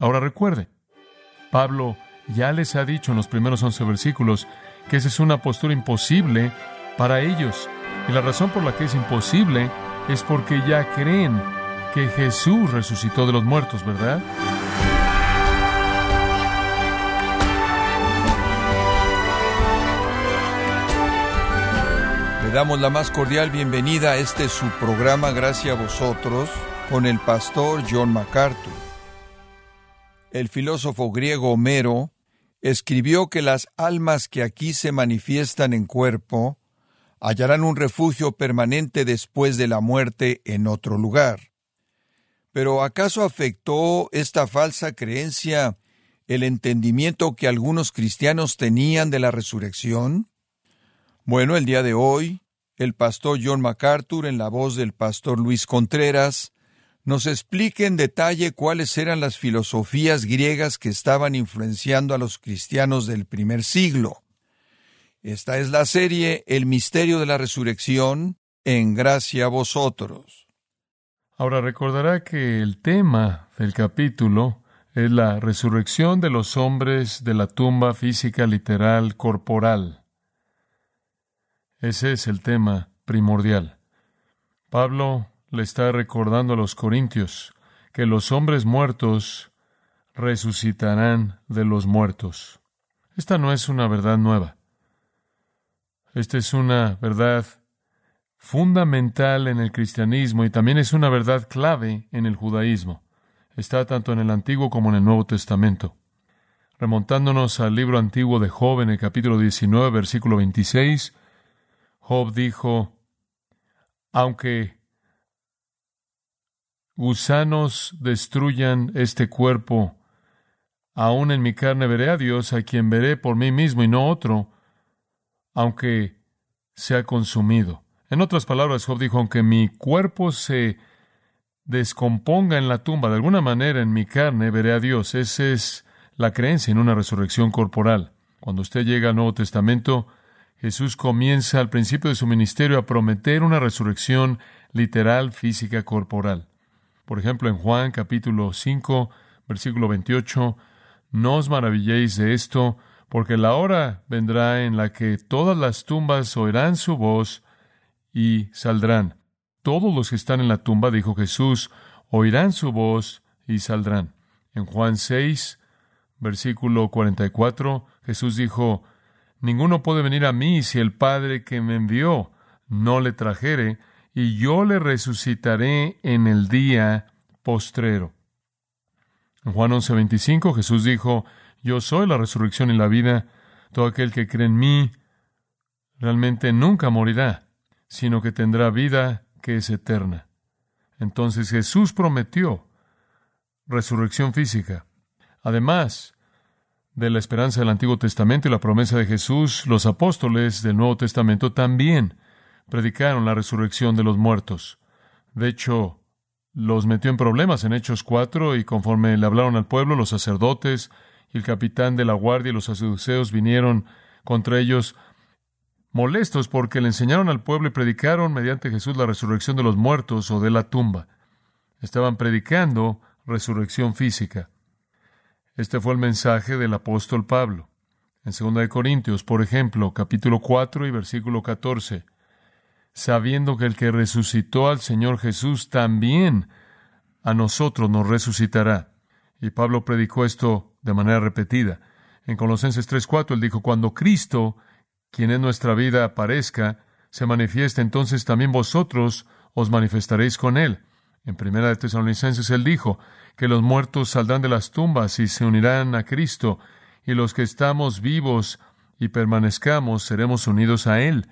Ahora recuerde, Pablo ya les ha dicho en los primeros once versículos que esa es una postura imposible para ellos. Y la razón por la que es imposible es porque ya creen que Jesús resucitó de los muertos, ¿verdad? Le damos la más cordial bienvenida a este su programa Gracias a vosotros con el pastor John MacArthur. El filósofo griego Homero escribió que las almas que aquí se manifiestan en cuerpo hallarán un refugio permanente después de la muerte en otro lugar. Pero ¿acaso afectó esta falsa creencia el entendimiento que algunos cristianos tenían de la resurrección? Bueno, el día de hoy, el pastor John MacArthur, en la voz del pastor Luis Contreras, nos explica en detalle cuáles eran las filosofías griegas que estaban influenciando a los cristianos del primer siglo. Esta es la serie El misterio de la resurrección, en gracia a vosotros. Ahora recordará que el tema del capítulo es la resurrección de los hombres de la tumba física literal corporal. Ese es el tema primordial. Pablo le está recordando a los corintios que los hombres muertos resucitarán de los muertos. Esta no es una verdad nueva. Esta es una verdad fundamental en el cristianismo y también es una verdad clave en el judaísmo. Está tanto en el Antiguo como en el Nuevo Testamento. Remontándonos al libro antiguo de Job en el capítulo 19, versículo 26, Job dijo, aunque gusanos destruyan este cuerpo, aún en mi carne veré a Dios, a quien veré por mí mismo y no otro, aunque sea consumido. En otras palabras, Job dijo, aunque mi cuerpo se descomponga en la tumba, de alguna manera en mi carne veré a Dios. Esa es la creencia en una resurrección corporal. Cuando usted llega al Nuevo Testamento, Jesús comienza al principio de su ministerio a prometer una resurrección literal, física, corporal. Por ejemplo, en Juan capítulo 5, versículo 28, no os maravilléis de esto, porque la hora vendrá en la que todas las tumbas oirán su voz y saldrán. Todos los que están en la tumba, dijo Jesús, oirán su voz y saldrán. En Juan 6, versículo 44, Jesús dijo, Ninguno puede venir a mí si el Padre que me envió no le trajere, y yo le resucitaré en el día postrero. En Juan 11:25 Jesús dijo, yo soy la resurrección y la vida. Todo aquel que cree en mí realmente nunca morirá, sino que tendrá vida que es eterna. Entonces Jesús prometió resurrección física. Además de la esperanza del Antiguo Testamento y la promesa de Jesús, los apóstoles del Nuevo Testamento también predicaron la resurrección de los muertos. De hecho, los metió en problemas en Hechos 4 y conforme le hablaron al pueblo, los sacerdotes y el capitán de la guardia y los saduceos vinieron contra ellos molestos porque le enseñaron al pueblo y predicaron mediante Jesús la resurrección de los muertos o de la tumba. Estaban predicando resurrección física. Este fue el mensaje del apóstol Pablo. En 2 de Corintios, por ejemplo, capítulo 4 y versículo 14, sabiendo que el que resucitó al Señor Jesús también a nosotros nos resucitará. Y Pablo predicó esto de manera repetida. En Colosenses 3:4 él dijo, cuando Cristo, quien es nuestra vida, aparezca, se manifiesta, entonces también vosotros os manifestaréis con él. En Primera de Tesalonicenses él dijo que los muertos saldrán de las tumbas y se unirán a Cristo, y los que estamos vivos y permanezcamos seremos unidos a él.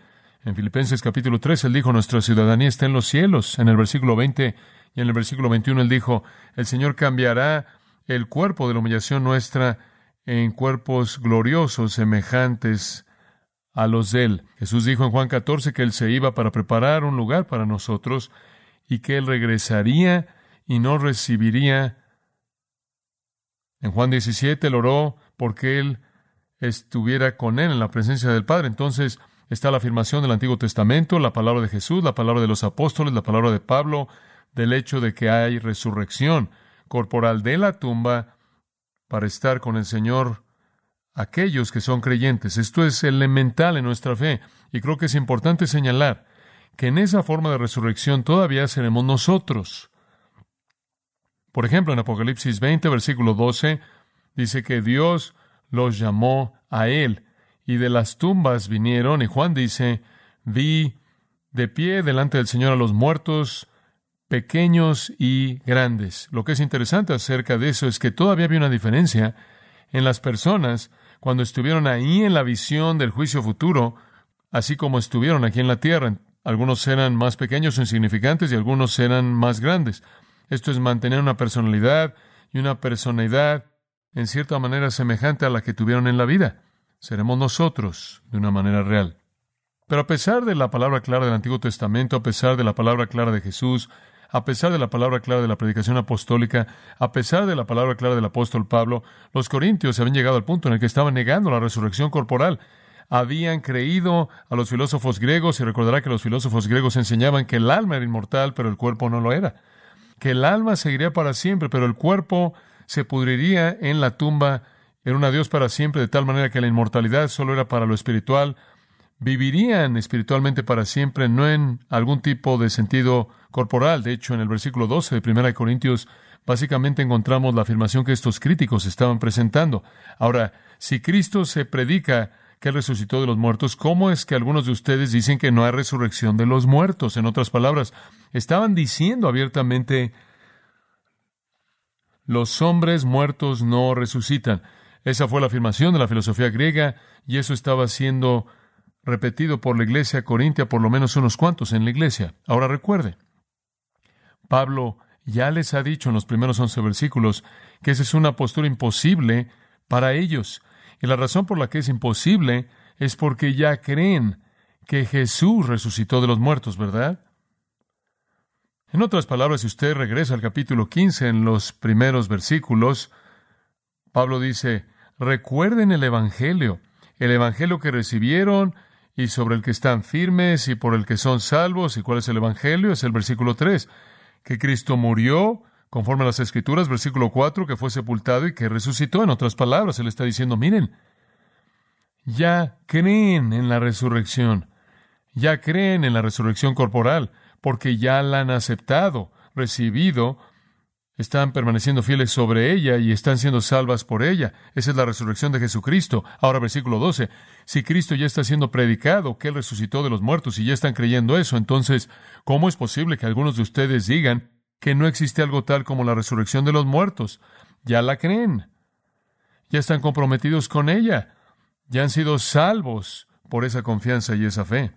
En Filipenses capítulo 3 él dijo, nuestra ciudadanía está en los cielos. En el versículo 20 y en el versículo 21 él dijo, el Señor cambiará el cuerpo de la humillación nuestra en cuerpos gloriosos semejantes a los de Él. Jesús dijo en Juan 14 que Él se iba para preparar un lugar para nosotros y que Él regresaría y nos recibiría. En Juan 17 Él oró porque Él estuviera con Él en la presencia del Padre. Entonces está la afirmación del Antiguo Testamento, la palabra de Jesús, la palabra de los apóstoles, la palabra de Pablo, del hecho de que hay resurrección corporal de la tumba para estar con el Señor aquellos que son creyentes. Esto es elemental en nuestra fe y creo que es importante señalar que en esa forma de resurrección todavía seremos nosotros. Por ejemplo, en Apocalipsis 20, versículo 12, dice que Dios los llamó a Él y de las tumbas vinieron, y Juan dice, vi de pie delante del Señor a los muertos, pequeños y grandes. Lo que es interesante acerca de eso es que todavía había una diferencia en las personas cuando estuvieron ahí en la visión del juicio futuro, así como estuvieron aquí en la tierra. Algunos eran más pequeños o insignificantes y algunos eran más grandes. Esto es mantener una personalidad y una personalidad en cierta manera semejante a la que tuvieron en la vida. Seremos nosotros de una manera real. Pero a pesar de la palabra clara del Antiguo Testamento, a pesar de la palabra clara de Jesús, a pesar de la palabra clara de la predicación apostólica, a pesar de la palabra clara del apóstol Pablo, los corintios habían llegado al punto en el que estaban negando la resurrección corporal habían creído a los filósofos griegos, y recordará que los filósofos griegos enseñaban que el alma era inmortal, pero el cuerpo no lo era, que el alma seguiría para siempre, pero el cuerpo se pudriría en la tumba, era un adiós para siempre, de tal manera que la inmortalidad solo era para lo espiritual, vivirían espiritualmente para siempre, no en algún tipo de sentido corporal. De hecho, en el versículo 12 de 1 Corintios, básicamente encontramos la afirmación que estos críticos estaban presentando. Ahora, si Cristo se predica que resucitó de los muertos, ¿cómo es que algunos de ustedes dicen que no hay resurrección de los muertos? En otras palabras, estaban diciendo abiertamente, los hombres muertos no resucitan. Esa fue la afirmación de la filosofía griega y eso estaba siendo repetido por la iglesia corintia, por lo menos unos cuantos en la iglesia. Ahora recuerde, Pablo ya les ha dicho en los primeros once versículos que esa es una postura imposible para ellos. Y la razón por la que es imposible es porque ya creen que Jesús resucitó de los muertos, ¿verdad? En otras palabras, si usted regresa al capítulo 15 en los primeros versículos, Pablo dice, recuerden el Evangelio, el Evangelio que recibieron y sobre el que están firmes y por el que son salvos. ¿Y cuál es el Evangelio? Es el versículo 3, que Cristo murió conforme a las Escrituras, versículo 4, que fue sepultado y que resucitó. En otras palabras, Él está diciendo, miren, ya creen en la resurrección, ya creen en la resurrección corporal, porque ya la han aceptado, recibido, están permaneciendo fieles sobre ella y están siendo salvas por ella. Esa es la resurrección de Jesucristo. Ahora, versículo 12. Si Cristo ya está siendo predicado, que Él resucitó de los muertos y ya están creyendo eso, entonces, ¿cómo es posible que algunos de ustedes digan que no existe algo tal como la resurrección de los muertos. Ya la creen. Ya están comprometidos con ella. Ya han sido salvos por esa confianza y esa fe.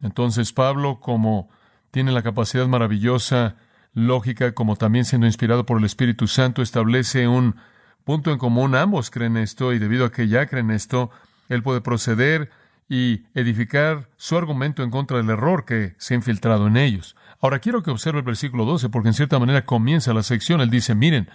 Entonces Pablo, como tiene la capacidad maravillosa, lógica, como también siendo inspirado por el Espíritu Santo, establece un punto en común. Ambos creen esto y debido a que ya creen esto, él puede proceder y edificar su argumento en contra del error que se ha infiltrado en ellos. Ahora quiero que observe el versículo 12, porque en cierta manera comienza la sección. Él dice, miren,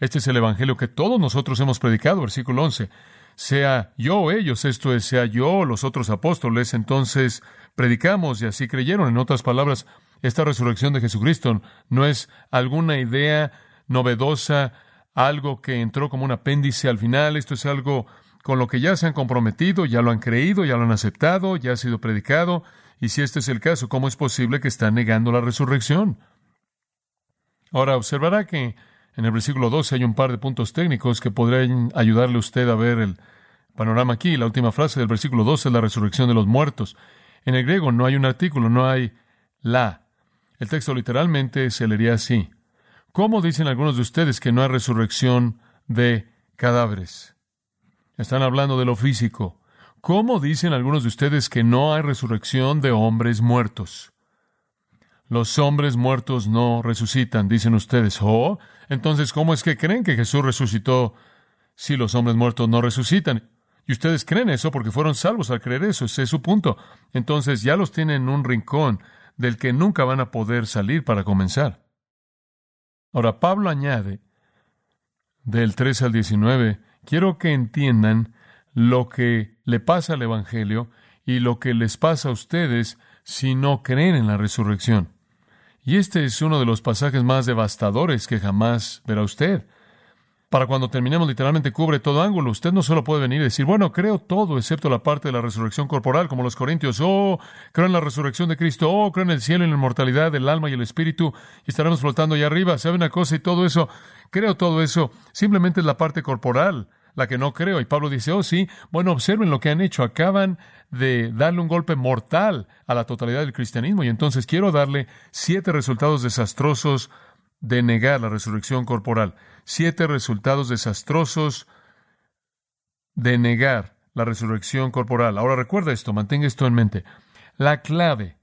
este es el Evangelio que todos nosotros hemos predicado, versículo 11. Sea yo o ellos, esto es, sea yo o los otros apóstoles, entonces predicamos y así creyeron. En otras palabras, esta resurrección de Jesucristo no es alguna idea novedosa, algo que entró como un apéndice al final, esto es algo con lo que ya se han comprometido, ya lo han creído, ya lo han aceptado, ya ha sido predicado, y si este es el caso, ¿cómo es posible que están negando la resurrección? Ahora, observará que en el versículo 12 hay un par de puntos técnicos que podrían ayudarle a usted a ver el panorama aquí. La última frase del versículo 12 es la resurrección de los muertos. En el griego no hay un artículo, no hay la. El texto literalmente se leería así. ¿Cómo dicen algunos de ustedes que no hay resurrección de cadáveres? Están hablando de lo físico. ¿Cómo dicen algunos de ustedes que no hay resurrección de hombres muertos? Los hombres muertos no resucitan, dicen ustedes. Oh, entonces, ¿cómo es que creen que Jesús resucitó si los hombres muertos no resucitan? Y ustedes creen eso porque fueron salvos al creer eso, ese es su punto. Entonces ya los tienen en un rincón del que nunca van a poder salir para comenzar. Ahora, Pablo añade, del 13 al 19, quiero que entiendan lo que le pasa al Evangelio y lo que les pasa a ustedes si no creen en la resurrección. Y este es uno de los pasajes más devastadores que jamás verá usted. Para cuando terminemos literalmente cubre todo ángulo. Usted no solo puede venir y decir, bueno, creo todo excepto la parte de la resurrección corporal, como los corintios, oh, creo en la resurrección de Cristo, oh, creo en el cielo y en la inmortalidad del alma y el espíritu, y estaremos flotando allá arriba. ¿Sabe una cosa? Y todo eso, creo todo eso, simplemente es la parte corporal la que no creo. Y Pablo dice, oh sí, bueno, observen lo que han hecho, acaban de darle un golpe mortal a la totalidad del cristianismo. Y entonces quiero darle siete resultados desastrosos de negar la resurrección corporal. Siete resultados desastrosos de negar la resurrección corporal. Ahora recuerda esto, mantenga esto en mente. La clave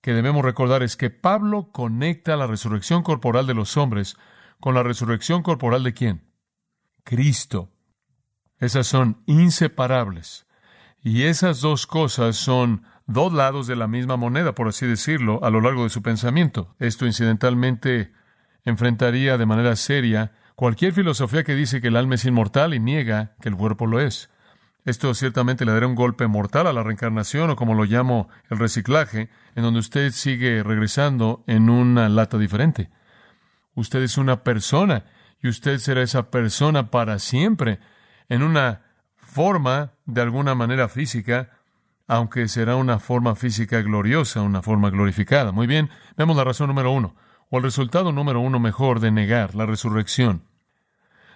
que debemos recordar es que Pablo conecta la resurrección corporal de los hombres con la resurrección corporal de quién? Cristo. Esas son inseparables. Y esas dos cosas son dos lados de la misma moneda, por así decirlo, a lo largo de su pensamiento. Esto incidentalmente enfrentaría de manera seria cualquier filosofía que dice que el alma es inmortal y niega que el cuerpo lo es. Esto ciertamente le dará un golpe mortal a la reencarnación o como lo llamo el reciclaje, en donde usted sigue regresando en una lata diferente. Usted es una persona y usted será esa persona para siempre en una forma de alguna manera física, aunque será una forma física gloriosa, una forma glorificada. Muy bien, vemos la razón número uno, o el resultado número uno mejor de negar la resurrección.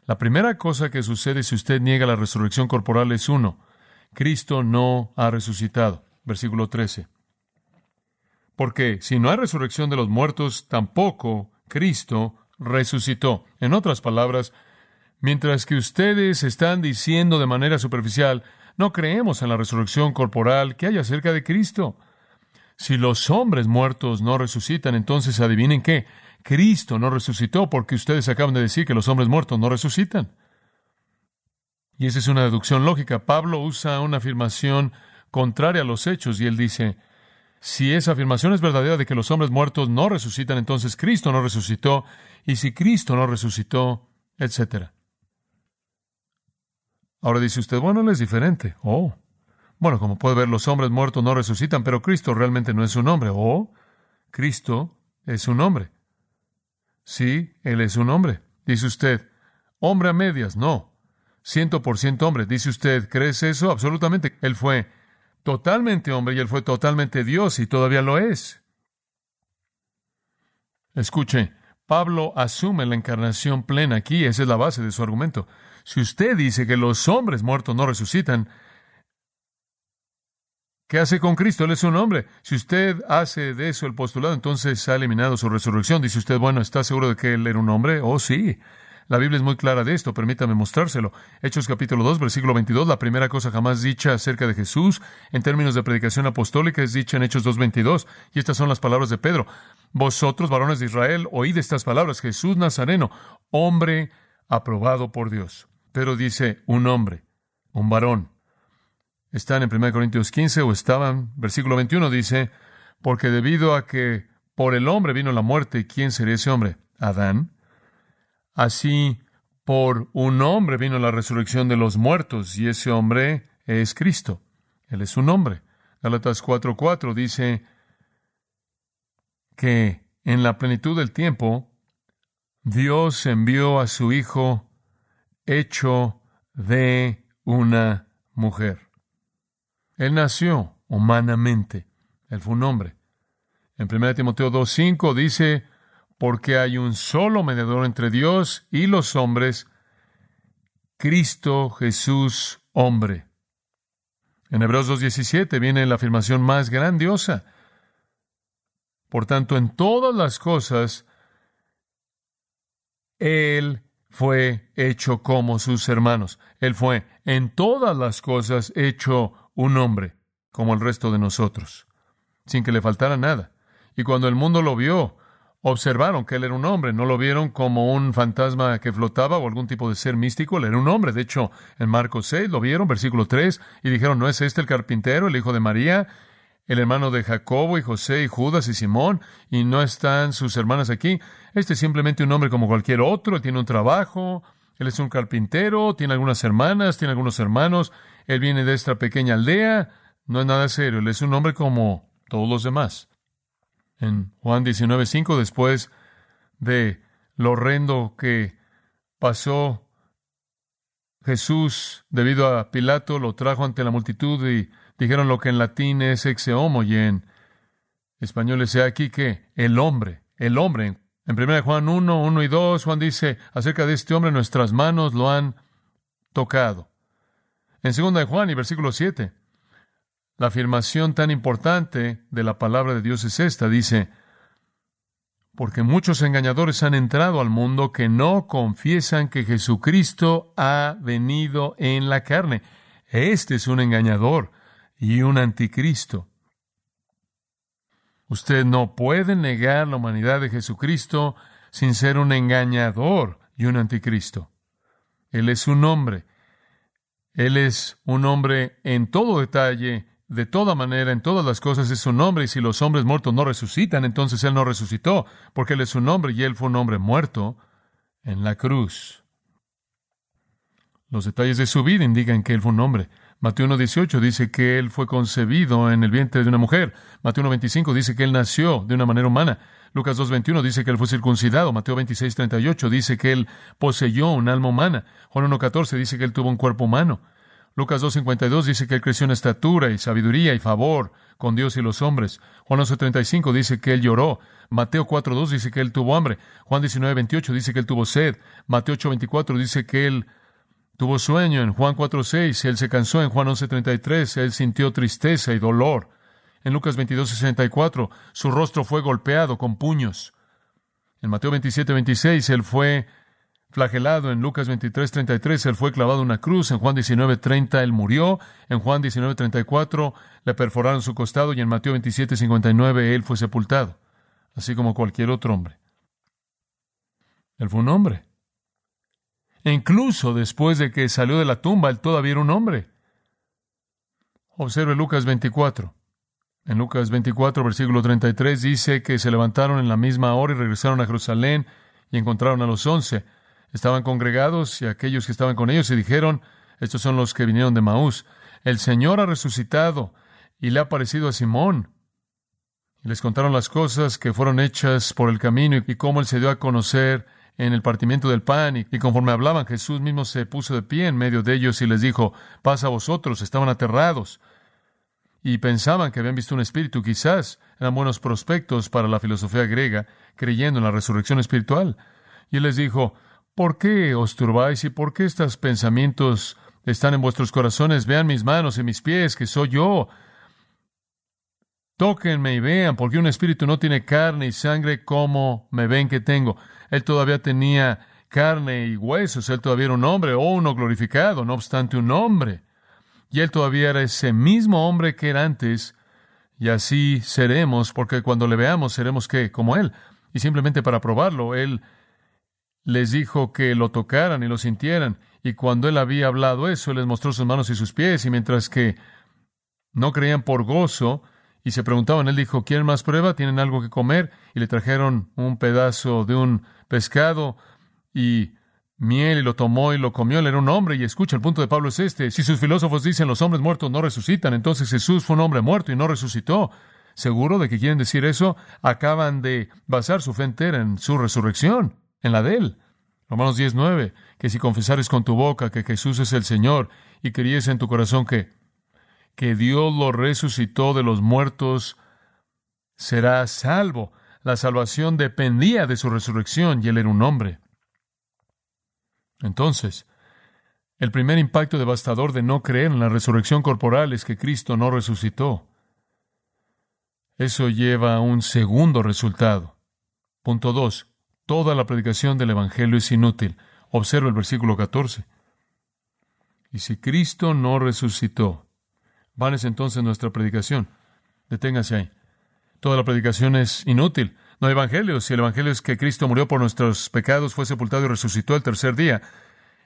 La primera cosa que sucede si usted niega la resurrección corporal es uno, Cristo no ha resucitado. Versículo 13. Porque si no hay resurrección de los muertos, tampoco Cristo resucitó. En otras palabras, Mientras que ustedes están diciendo de manera superficial, no creemos en la resurrección corporal que hay acerca de Cristo. Si los hombres muertos no resucitan, entonces adivinen qué, Cristo no resucitó porque ustedes acaban de decir que los hombres muertos no resucitan. Y esa es una deducción lógica. Pablo usa una afirmación contraria a los hechos y él dice, si esa afirmación es verdadera de que los hombres muertos no resucitan, entonces Cristo no resucitó, y si Cristo no resucitó, etcétera. Ahora dice usted, bueno, él es diferente. Oh, bueno, como puede ver, los hombres muertos no resucitan, pero Cristo realmente no es un hombre. Oh, Cristo es un hombre. Sí, Él es un hombre. Dice usted, hombre a medias, no. Ciento por ciento hombre. Dice usted, ¿crees eso? Absolutamente. Él fue totalmente hombre y Él fue totalmente Dios y todavía lo es. Escuche, Pablo asume la encarnación plena aquí, esa es la base de su argumento. Si usted dice que los hombres muertos no resucitan, ¿qué hace con Cristo? Él es un hombre. Si usted hace de eso el postulado, entonces ha eliminado su resurrección. Dice usted, bueno, ¿está seguro de que él era un hombre? Oh, sí. La Biblia es muy clara de esto, permítame mostrárselo. Hechos capítulo 2, versículo 22, la primera cosa jamás dicha acerca de Jesús en términos de predicación apostólica es dicha en Hechos 2.22. Y estas son las palabras de Pedro. Vosotros, varones de Israel, oíd estas palabras. Jesús Nazareno, hombre aprobado por Dios. Pero dice un hombre, un varón. Están en 1 Corintios 15 o estaban, versículo 21 dice, porque debido a que por el hombre vino la muerte, ¿quién sería ese hombre? Adán. Así, por un hombre vino la resurrección de los muertos, y ese hombre es Cristo. Él es un hombre. Galatas 4:4 dice que en la plenitud del tiempo Dios envió a su Hijo hecho de una mujer. Él nació humanamente. Él fue un hombre. En 1 Timoteo 2.5 dice, porque hay un solo mediador entre Dios y los hombres, Cristo Jesús hombre. En Hebreos 2.17 viene la afirmación más grandiosa. Por tanto, en todas las cosas, Él fue hecho como sus hermanos. Él fue en todas las cosas hecho un hombre, como el resto de nosotros, sin que le faltara nada. Y cuando el mundo lo vio, observaron que él era un hombre, no lo vieron como un fantasma que flotaba o algún tipo de ser místico, él era un hombre. De hecho, en Marcos 6 lo vieron, versículo 3, y dijeron, ¿no es este el carpintero, el hijo de María? el hermano de Jacobo y José y Judas y Simón, y no están sus hermanas aquí. Este es simplemente un hombre como cualquier otro, tiene un trabajo, él es un carpintero, tiene algunas hermanas, tiene algunos hermanos, él viene de esta pequeña aldea, no es nada serio, él es un hombre como todos los demás. En Juan 19:5, después de lo horrendo que pasó Jesús, debido a Pilato, lo trajo ante la multitud y dijeron lo que en latín es ex homo y en español es aquí que el hombre, el hombre. En 1 Juan 1, 1 y 2, Juan dice acerca de este hombre, nuestras manos lo han tocado. En 2 Juan y versículo 7, la afirmación tan importante de la palabra de Dios es esta, dice, porque muchos engañadores han entrado al mundo que no confiesan que Jesucristo ha venido en la carne. Este es un engañador y un anticristo. Usted no puede negar la humanidad de Jesucristo sin ser un engañador y un anticristo. Él es un hombre. Él es un hombre en todo detalle de toda manera, en todas las cosas es un hombre, y si los hombres muertos no resucitan, entonces Él no resucitó, porque Él es un hombre y Él fue un hombre muerto en la cruz. Los detalles de su vida indican que Él fue un hombre. Mateo 1.18 dice que Él fue concebido en el vientre de una mujer. Mateo 1.25 dice que Él nació de una manera humana. Lucas 2.21 dice que Él fue circuncidado. Mateo 26.38 dice que Él poseyó un alma humana. Juan 1.14 dice que Él tuvo un cuerpo humano. Lucas 2.52 dice que él creció en estatura y sabiduría y favor con Dios y los hombres. Juan 11.35 dice que él lloró. Mateo 4.2 dice que él tuvo hambre. Juan 19.28 dice que él tuvo sed. Mateo 8.24 dice que él tuvo sueño. En Juan 4.6 él se cansó. En Juan 11.33 él sintió tristeza y dolor. En Lucas 22.64 su rostro fue golpeado con puños. En Mateo 27.26 él fue flagelado. En Lucas 23, 33, él fue clavado en una cruz. En Juan 19, 30, él murió. En Juan 19, 34, le perforaron su costado. Y en Mateo 27, 59, él fue sepultado. Así como cualquier otro hombre. Él fue un hombre. Incluso después de que salió de la tumba, él todavía era un hombre. Observe Lucas 24. En Lucas 24, versículo 33, dice que se levantaron en la misma hora y regresaron a Jerusalén y encontraron a los once. Estaban congregados y aquellos que estaban con ellos y dijeron, estos son los que vinieron de Maús, el Señor ha resucitado y le ha parecido a Simón. Y les contaron las cosas que fueron hechas por el camino y cómo él se dio a conocer en el partimiento del pan. Y, conforme hablaban, Jesús mismo se puso de pie en medio de ellos y les dijo, pasa a vosotros. Estaban aterrados y pensaban que habían visto un espíritu. Quizás eran buenos prospectos para la filosofía griega, creyendo en la resurrección espiritual. Y él les dijo, ¿Por qué os turbáis y por qué estos pensamientos están en vuestros corazones? Vean mis manos y mis pies, que soy yo. Tóquenme y vean, porque un espíritu no tiene carne y sangre como me ven que tengo. Él todavía tenía carne y huesos, él todavía era un hombre, o uno glorificado, no obstante un hombre. Y él todavía era ese mismo hombre que era antes, y así seremos, porque cuando le veamos seremos que como él. Y simplemente para probarlo, él les dijo que lo tocaran y lo sintieran. Y cuando él había hablado eso, les mostró sus manos y sus pies. Y mientras que no creían por gozo y se preguntaban, él dijo, ¿quieren más prueba? ¿Tienen algo que comer? Y le trajeron un pedazo de un pescado y miel y lo tomó y lo comió. Él era un hombre. Y escucha, el punto de Pablo es este. Si sus filósofos dicen los hombres muertos no resucitan, entonces Jesús fue un hombre muerto y no resucitó. ¿Seguro de que quieren decir eso? Acaban de basar su fe entera en su resurrección en la de Él. Romanos 10, que si confesares con tu boca que Jesús es el Señor y crees en tu corazón que, que Dios lo resucitó de los muertos, serás salvo. La salvación dependía de su resurrección y Él era un hombre. Entonces, el primer impacto devastador de no creer en la resurrección corporal es que Cristo no resucitó. Eso lleva a un segundo resultado. Punto 2. Toda la predicación del Evangelio es inútil. Observa el versículo 14. Y si Cristo no resucitó, van es entonces nuestra predicación. Deténgase ahí. Toda la predicación es inútil. No hay evangelio. Si el evangelio es que Cristo murió por nuestros pecados, fue sepultado y resucitó el tercer día,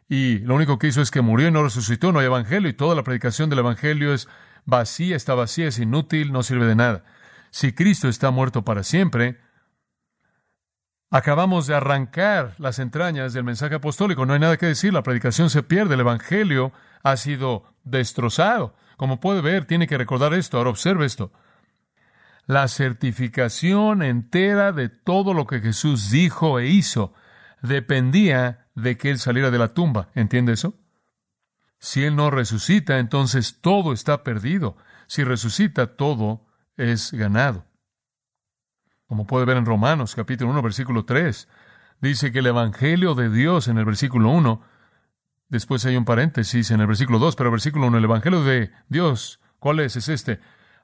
y lo único que hizo es que murió y no resucitó, no hay evangelio. Y toda la predicación del evangelio es vacía, está vacía, es inútil, no sirve de nada. Si Cristo está muerto para siempre, Acabamos de arrancar las entrañas del mensaje apostólico. No hay nada que decir. La predicación se pierde. El Evangelio ha sido destrozado. Como puede ver, tiene que recordar esto. Ahora observe esto. La certificación entera de todo lo que Jesús dijo e hizo dependía de que Él saliera de la tumba. ¿Entiende eso? Si Él no resucita, entonces todo está perdido. Si resucita, todo es ganado. Como puede ver en Romanos capítulo 1, versículo 3, dice que el Evangelio de Dios en el versículo 1, después hay un paréntesis en el versículo 2, pero versículo 1, el Evangelio de Dios, ¿cuál es? Es este,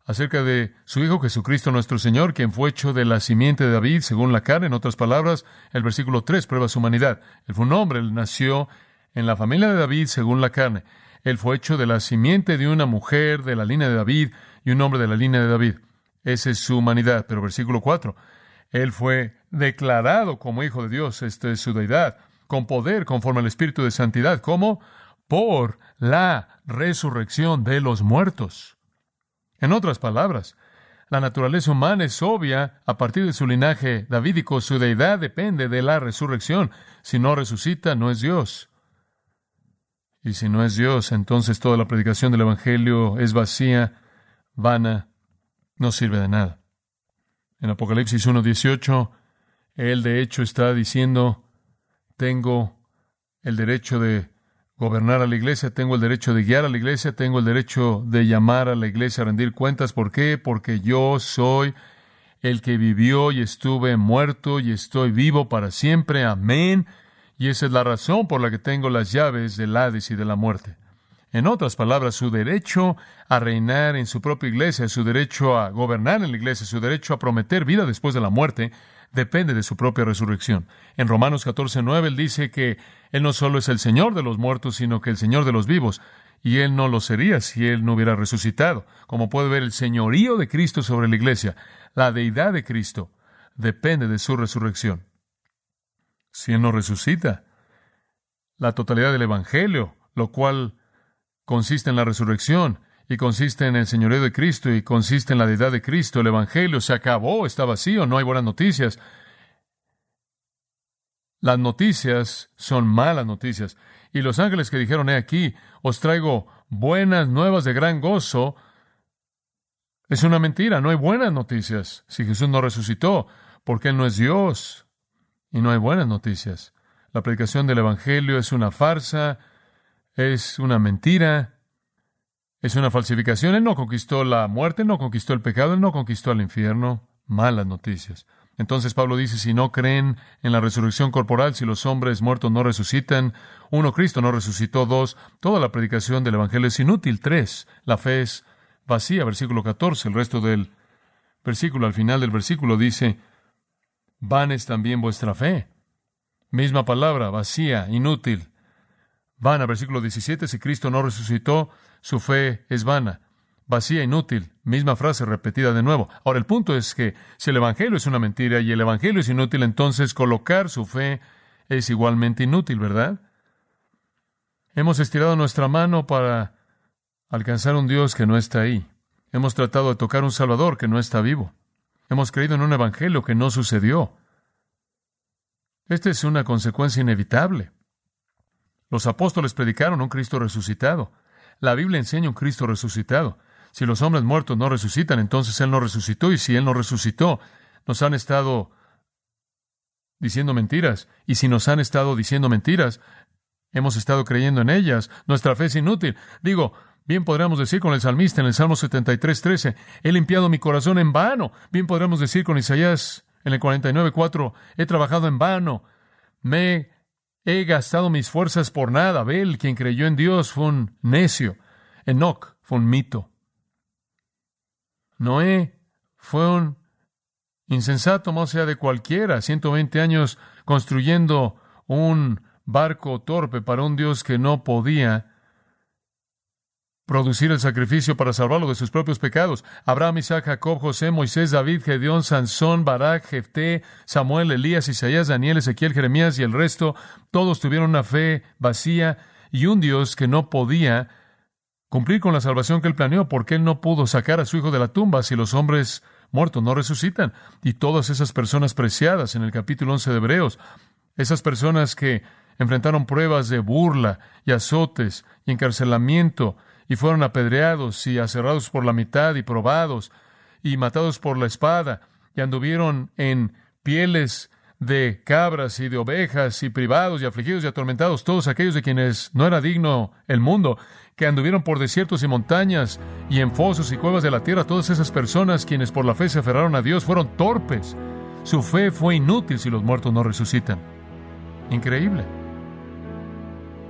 acerca de su Hijo Jesucristo nuestro Señor, quien fue hecho de la simiente de David según la carne. En otras palabras, el versículo 3 prueba su humanidad. Él fue un hombre, él nació en la familia de David según la carne. Él fue hecho de la simiente de una mujer de la línea de David y un hombre de la línea de David. Esa es su humanidad. Pero versículo 4. Él fue declarado como Hijo de Dios. Esta es su deidad. Con poder conforme al Espíritu de Santidad. ¿Cómo? Por la resurrección de los muertos. En otras palabras, la naturaleza humana es obvia a partir de su linaje davídico. Su deidad depende de la resurrección. Si no resucita, no es Dios. Y si no es Dios, entonces toda la predicación del Evangelio es vacía, vana, no sirve de nada. En Apocalipsis 1.18, Él de hecho está diciendo, tengo el derecho de gobernar a la iglesia, tengo el derecho de guiar a la iglesia, tengo el derecho de llamar a la iglesia a rendir cuentas. ¿Por qué? Porque yo soy el que vivió y estuve muerto y estoy vivo para siempre. Amén. Y esa es la razón por la que tengo las llaves del Hades y de la muerte. En otras palabras, su derecho a reinar en su propia iglesia, su derecho a gobernar en la iglesia, su derecho a prometer vida después de la muerte, depende de su propia resurrección. En Romanos 14, 9, él dice que él no solo es el Señor de los muertos, sino que el Señor de los vivos. Y él no lo sería si él no hubiera resucitado. Como puede ver, el señorío de Cristo sobre la iglesia, la deidad de Cristo, depende de su resurrección si Él no resucita. La totalidad del Evangelio, lo cual consiste en la resurrección y consiste en el señorío de Cristo y consiste en la deidad de Cristo. El Evangelio se acabó, está vacío, no hay buenas noticias. Las noticias son malas noticias. Y los ángeles que dijeron, he aquí, os traigo buenas nuevas de gran gozo, es una mentira, no hay buenas noticias si Jesús no resucitó, porque Él no es Dios. Y no hay buenas noticias. La predicación del Evangelio es una farsa, es una mentira, es una falsificación. Él no conquistó la muerte, no conquistó el pecado, él no conquistó el infierno. Malas noticias. Entonces Pablo dice, si no creen en la resurrección corporal, si los hombres muertos no resucitan, uno, Cristo no resucitó, dos, toda la predicación del Evangelio es inútil, tres, la fe es vacía, versículo 14, el resto del versículo, al final del versículo dice, Van es también vuestra fe. Misma palabra, vacía, inútil. Vana, versículo 17, si Cristo no resucitó, su fe es vana. Vacía, inútil. Misma frase repetida de nuevo. Ahora, el punto es que si el Evangelio es una mentira y el Evangelio es inútil, entonces colocar su fe es igualmente inútil, ¿verdad? Hemos estirado nuestra mano para alcanzar un Dios que no está ahí. Hemos tratado de tocar un Salvador que no está vivo. Hemos creído en un evangelio que no sucedió. Esta es una consecuencia inevitable. Los apóstoles predicaron un Cristo resucitado. La Biblia enseña un Cristo resucitado. Si los hombres muertos no resucitan, entonces Él no resucitó. Y si Él no resucitó, nos han estado diciendo mentiras. Y si nos han estado diciendo mentiras, hemos estado creyendo en ellas. Nuestra fe es inútil. Digo, Bien podríamos decir con el salmista en el Salmo 73, 13, he limpiado mi corazón en vano. Bien podríamos decir con Isaías en el 49, 4, he trabajado en vano. Me he gastado mis fuerzas por nada. Abel, quien creyó en Dios, fue un necio. Enoch fue un mito. Noé fue un insensato, más sea de cualquiera, 120 años construyendo un barco torpe para un Dios que no podía producir el sacrificio para salvarlo de sus propios pecados. Abraham, Isaac, Jacob, José, Moisés, David, Gedeón, Sansón, Barak, Jefté, Samuel, Elías, Isaías, Daniel, Ezequiel, Jeremías y el resto, todos tuvieron una fe vacía y un Dios que no podía cumplir con la salvación que él planeó, porque él no pudo sacar a su hijo de la tumba si los hombres muertos no resucitan. Y todas esas personas preciadas en el capítulo 11 de Hebreos, esas personas que enfrentaron pruebas de burla y azotes y encarcelamiento y fueron apedreados y aserrados por la mitad y probados y matados por la espada y anduvieron en pieles de cabras y de ovejas y privados y afligidos y atormentados, todos aquellos de quienes no era digno el mundo, que anduvieron por desiertos y montañas y en fosos y cuevas de la tierra, todas esas personas quienes por la fe se aferraron a Dios fueron torpes. Su fe fue inútil si los muertos no resucitan. Increíble.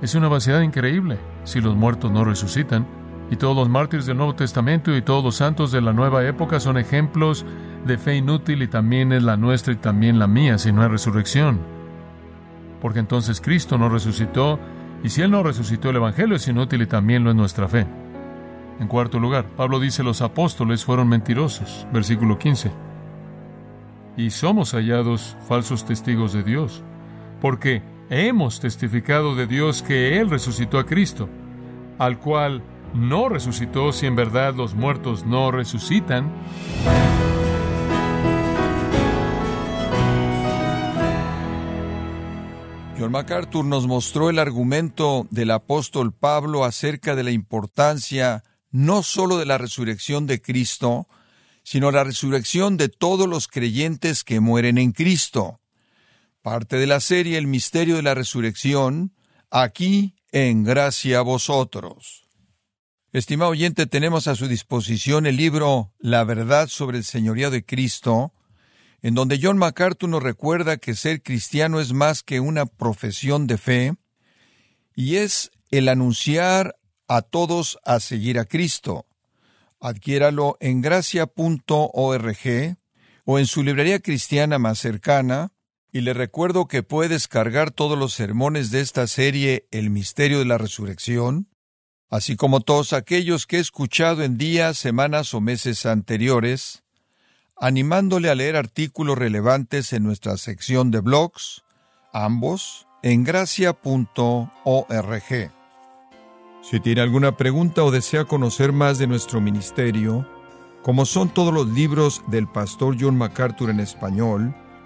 Es una vaciedad increíble si los muertos no resucitan. Y todos los mártires del Nuevo Testamento y todos los santos de la nueva época son ejemplos de fe inútil y también es la nuestra y también la mía si no hay resurrección. Porque entonces Cristo no resucitó y si Él no resucitó el Evangelio es inútil y también lo es nuestra fe. En cuarto lugar, Pablo dice los apóstoles fueron mentirosos. Versículo 15. Y somos hallados falsos testigos de Dios, porque hemos testificado de Dios que Él resucitó a Cristo, al cual no resucitó si en verdad los muertos no resucitan. John MacArthur nos mostró el argumento del apóstol Pablo acerca de la importancia no sólo de la resurrección de Cristo, sino la resurrección de todos los creyentes que mueren en Cristo. Parte de la serie El misterio de la resurrección, aquí en gracia a vosotros. Estimado oyente, tenemos a su disposición el libro La verdad sobre el señorío de Cristo, en donde John MacArthur nos recuerda que ser cristiano es más que una profesión de fe, y es el anunciar a todos a seguir a Cristo. Adquiéralo en gracia.org o en su librería cristiana más cercana, y le recuerdo que puede descargar todos los sermones de esta serie El misterio de la resurrección, así como todos aquellos que he escuchado en días, semanas o meses anteriores, animándole a leer artículos relevantes en nuestra sección de blogs, ambos en gracia.org. Si tiene alguna pregunta o desea conocer más de nuestro ministerio, como son todos los libros del pastor John MacArthur en español,